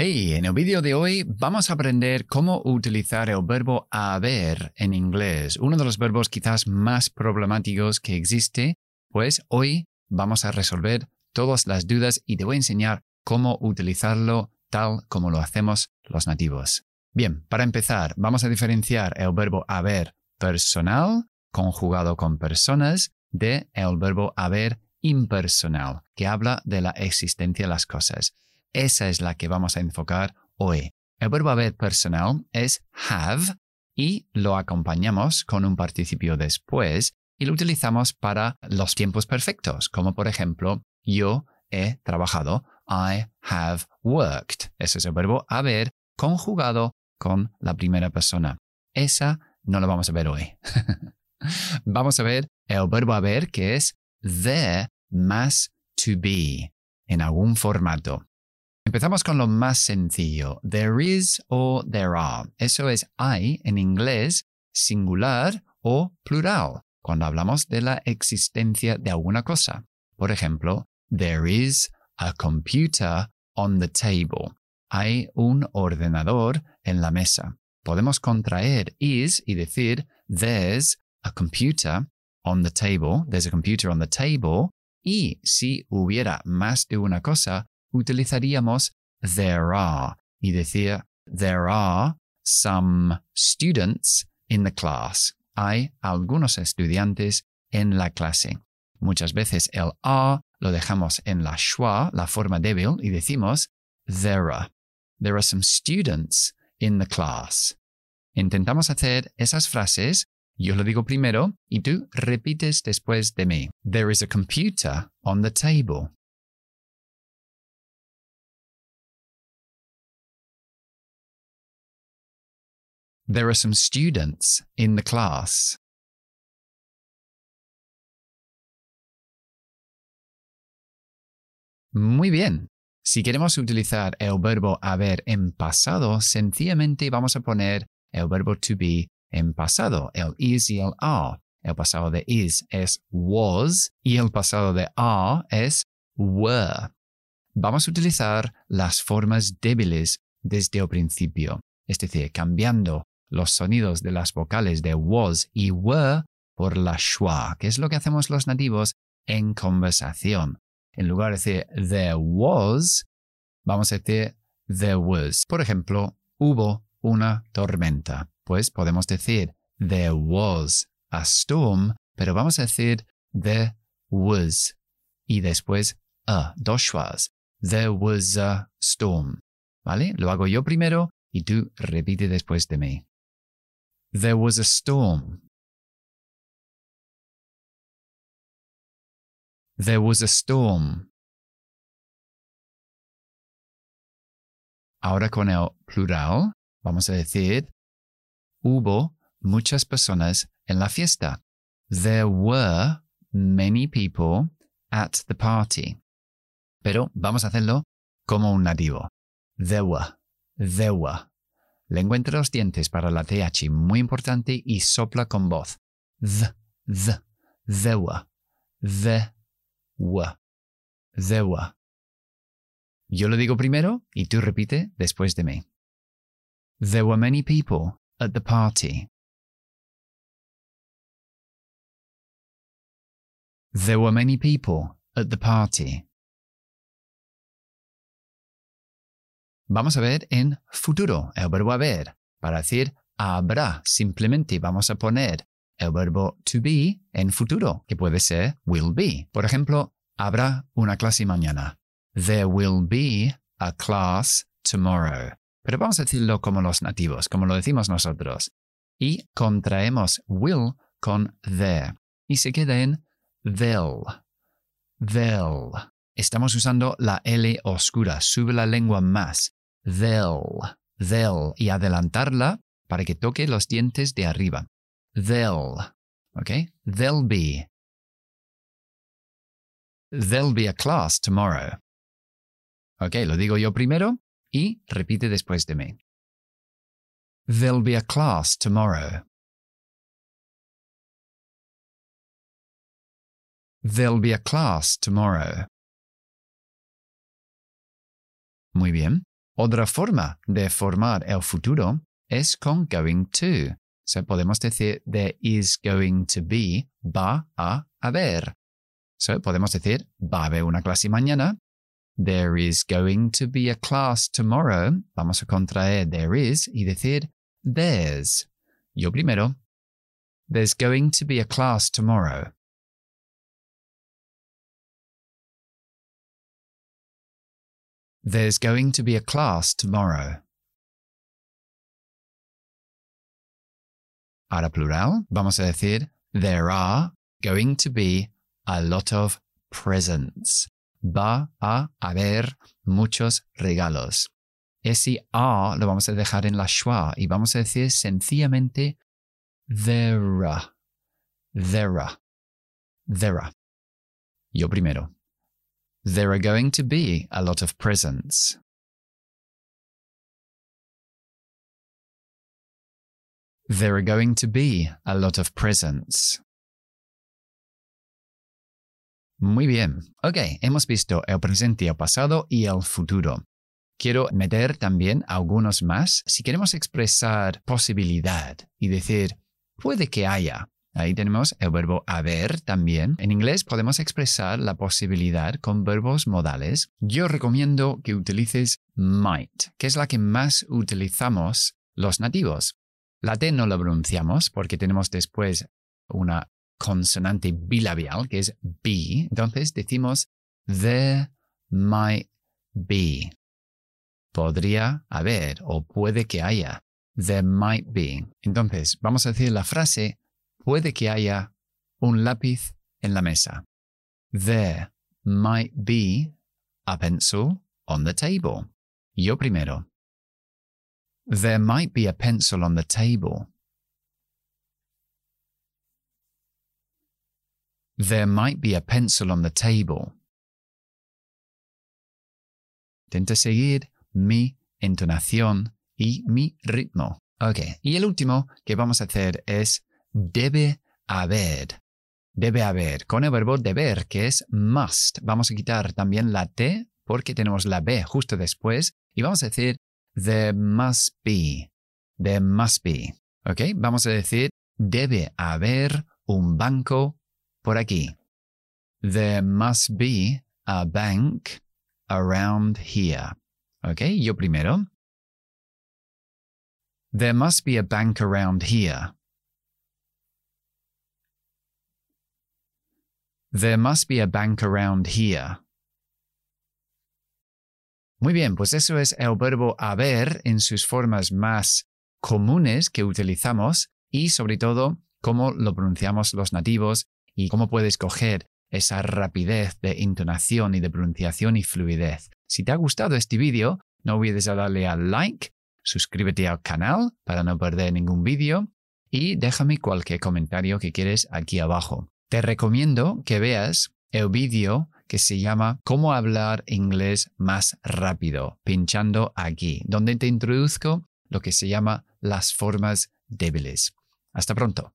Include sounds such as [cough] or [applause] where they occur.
Hey, en el vídeo de hoy vamos a aprender cómo utilizar el verbo haber en inglés, uno de los verbos quizás más problemáticos que existe, pues hoy vamos a resolver todas las dudas y te voy a enseñar cómo utilizarlo tal como lo hacemos los nativos. Bien, para empezar, vamos a diferenciar el verbo haber personal, conjugado con personas, de el verbo haber impersonal, que habla de la existencia de las cosas. Esa es la que vamos a enfocar hoy. El verbo haber personal es have y lo acompañamos con un participio después y lo utilizamos para los tiempos perfectos, como por ejemplo, yo he trabajado, I have worked. Ese es el verbo haber conjugado con la primera persona. Esa no la vamos a ver hoy. [laughs] vamos a ver el verbo haber que es there más to be en algún formato. Empezamos con lo más sencillo. There is o there are. Eso es hay en inglés singular o plural cuando hablamos de la existencia de alguna cosa. Por ejemplo, there is a computer on the table. Hay un ordenador en la mesa. Podemos contraer is y decir there's a computer on the table. There's a computer on the table. Y si hubiera más de una cosa, utilizaríamos there are y decir there are some students in the class. Hay algunos estudiantes en la clase. Muchas veces el are lo dejamos en la schwa, la forma débil, y decimos there are. There are some students in the class. Intentamos hacer esas frases. Yo lo digo primero y tú repites después de mí. There is a computer on the table. There are some students in the class. Muy bien. Si queremos utilizar el verbo haber en pasado, sencillamente vamos a poner el verbo to be en pasado, el is y el are. El pasado de is es was y el pasado de are es were. Vamos a utilizar las formas débiles desde el principio, es decir, cambiando los sonidos de las vocales de was y were por la schwa, que es lo que hacemos los nativos en conversación. En lugar de decir there was, vamos a decir there was. Por ejemplo, hubo una tormenta. Pues podemos decir there was a storm, pero vamos a decir there was y después a, dos schwas. There was a storm. ¿Vale? Lo hago yo primero y tú repite después de mí. There was a storm. There was a storm. Ahora con el plural vamos a decir hubo muchas personas en la fiesta. There were many people at the party. Pero vamos a hacerlo como un nativo. There were. There were. Lengua entre los dientes para la TH, muy importante, y sopla con voz. The, the, there were, the there were. Yo lo digo primero y tú repite después de mí. There were many people at the party. There were many people at the party. Vamos a ver en futuro el verbo haber. Para decir habrá, simplemente vamos a poner el verbo to be en futuro, que puede ser will be. Por ejemplo, habrá una clase mañana. There will be a class tomorrow. Pero vamos a decirlo como los nativos, como lo decimos nosotros. Y contraemos will con there. Y se queda en they'll. They'll. Estamos usando la L oscura, sube la lengua más they'll, they'll, y adelantarla para que toque los dientes de arriba. They'll, ¿ok? There'll be. There'll be a class tomorrow. Ok, lo digo yo primero y repite después de mí. There'll be a class tomorrow. There'll be a class tomorrow. Muy bien. Otra forma de formar el futuro es con going to. So podemos decir there is going to be, va a haber. So podemos decir va a haber una clase mañana. There is going to be a class tomorrow. Vamos a contraer there is y decir there's. Yo primero. There's going to be a class tomorrow. There's going to be a class tomorrow. Ahora plural, vamos a decir there are going to be a lot of presents. Va a haber muchos regalos. Ese a lo vamos a dejar en la schwa y vamos a decir sencillamente there are. There are. There are. Yo primero. There are going to be a lot of presents. There are going to be a lot of presents. Muy bien. Ok, hemos visto el presente, el pasado y el futuro. Quiero meter también algunos más. Si queremos expresar posibilidad y decir, puede que haya, Ahí tenemos el verbo haber también. En inglés podemos expresar la posibilidad con verbos modales. Yo recomiendo que utilices might, que es la que más utilizamos los nativos. La T no la pronunciamos porque tenemos después una consonante bilabial que es be. Entonces decimos there might be. Podría haber o puede que haya. There might be. Entonces vamos a decir la frase puede que haya un lápiz en la mesa. There might be a pencil on the table. Yo primero. There might be a pencil on the table. There might be a pencil on the table. Intenta seguir mi entonación y mi ritmo. Ok, y el último que vamos a hacer es debe haber. Debe haber, con el verbo deber, que es must. Vamos a quitar también la T porque tenemos la B justo después y vamos a decir there must be. There must be. ¿Ok? Vamos a decir debe haber un banco por aquí. There must be a bank around here. ¿Ok? Yo primero. There must be a bank around here. There must be a bank around here. Muy bien, pues eso es el verbo haber en sus formas más comunes que utilizamos y sobre todo cómo lo pronunciamos los nativos y cómo puedes coger esa rapidez de entonación y de pronunciación y fluidez. Si te ha gustado este vídeo, no olvides darle al like, suscríbete al canal para no perder ningún vídeo y déjame cualquier comentario que quieres aquí abajo. Te recomiendo que veas el vídeo que se llama Cómo hablar inglés más rápido, pinchando aquí, donde te introduzco lo que se llama las formas débiles. Hasta pronto.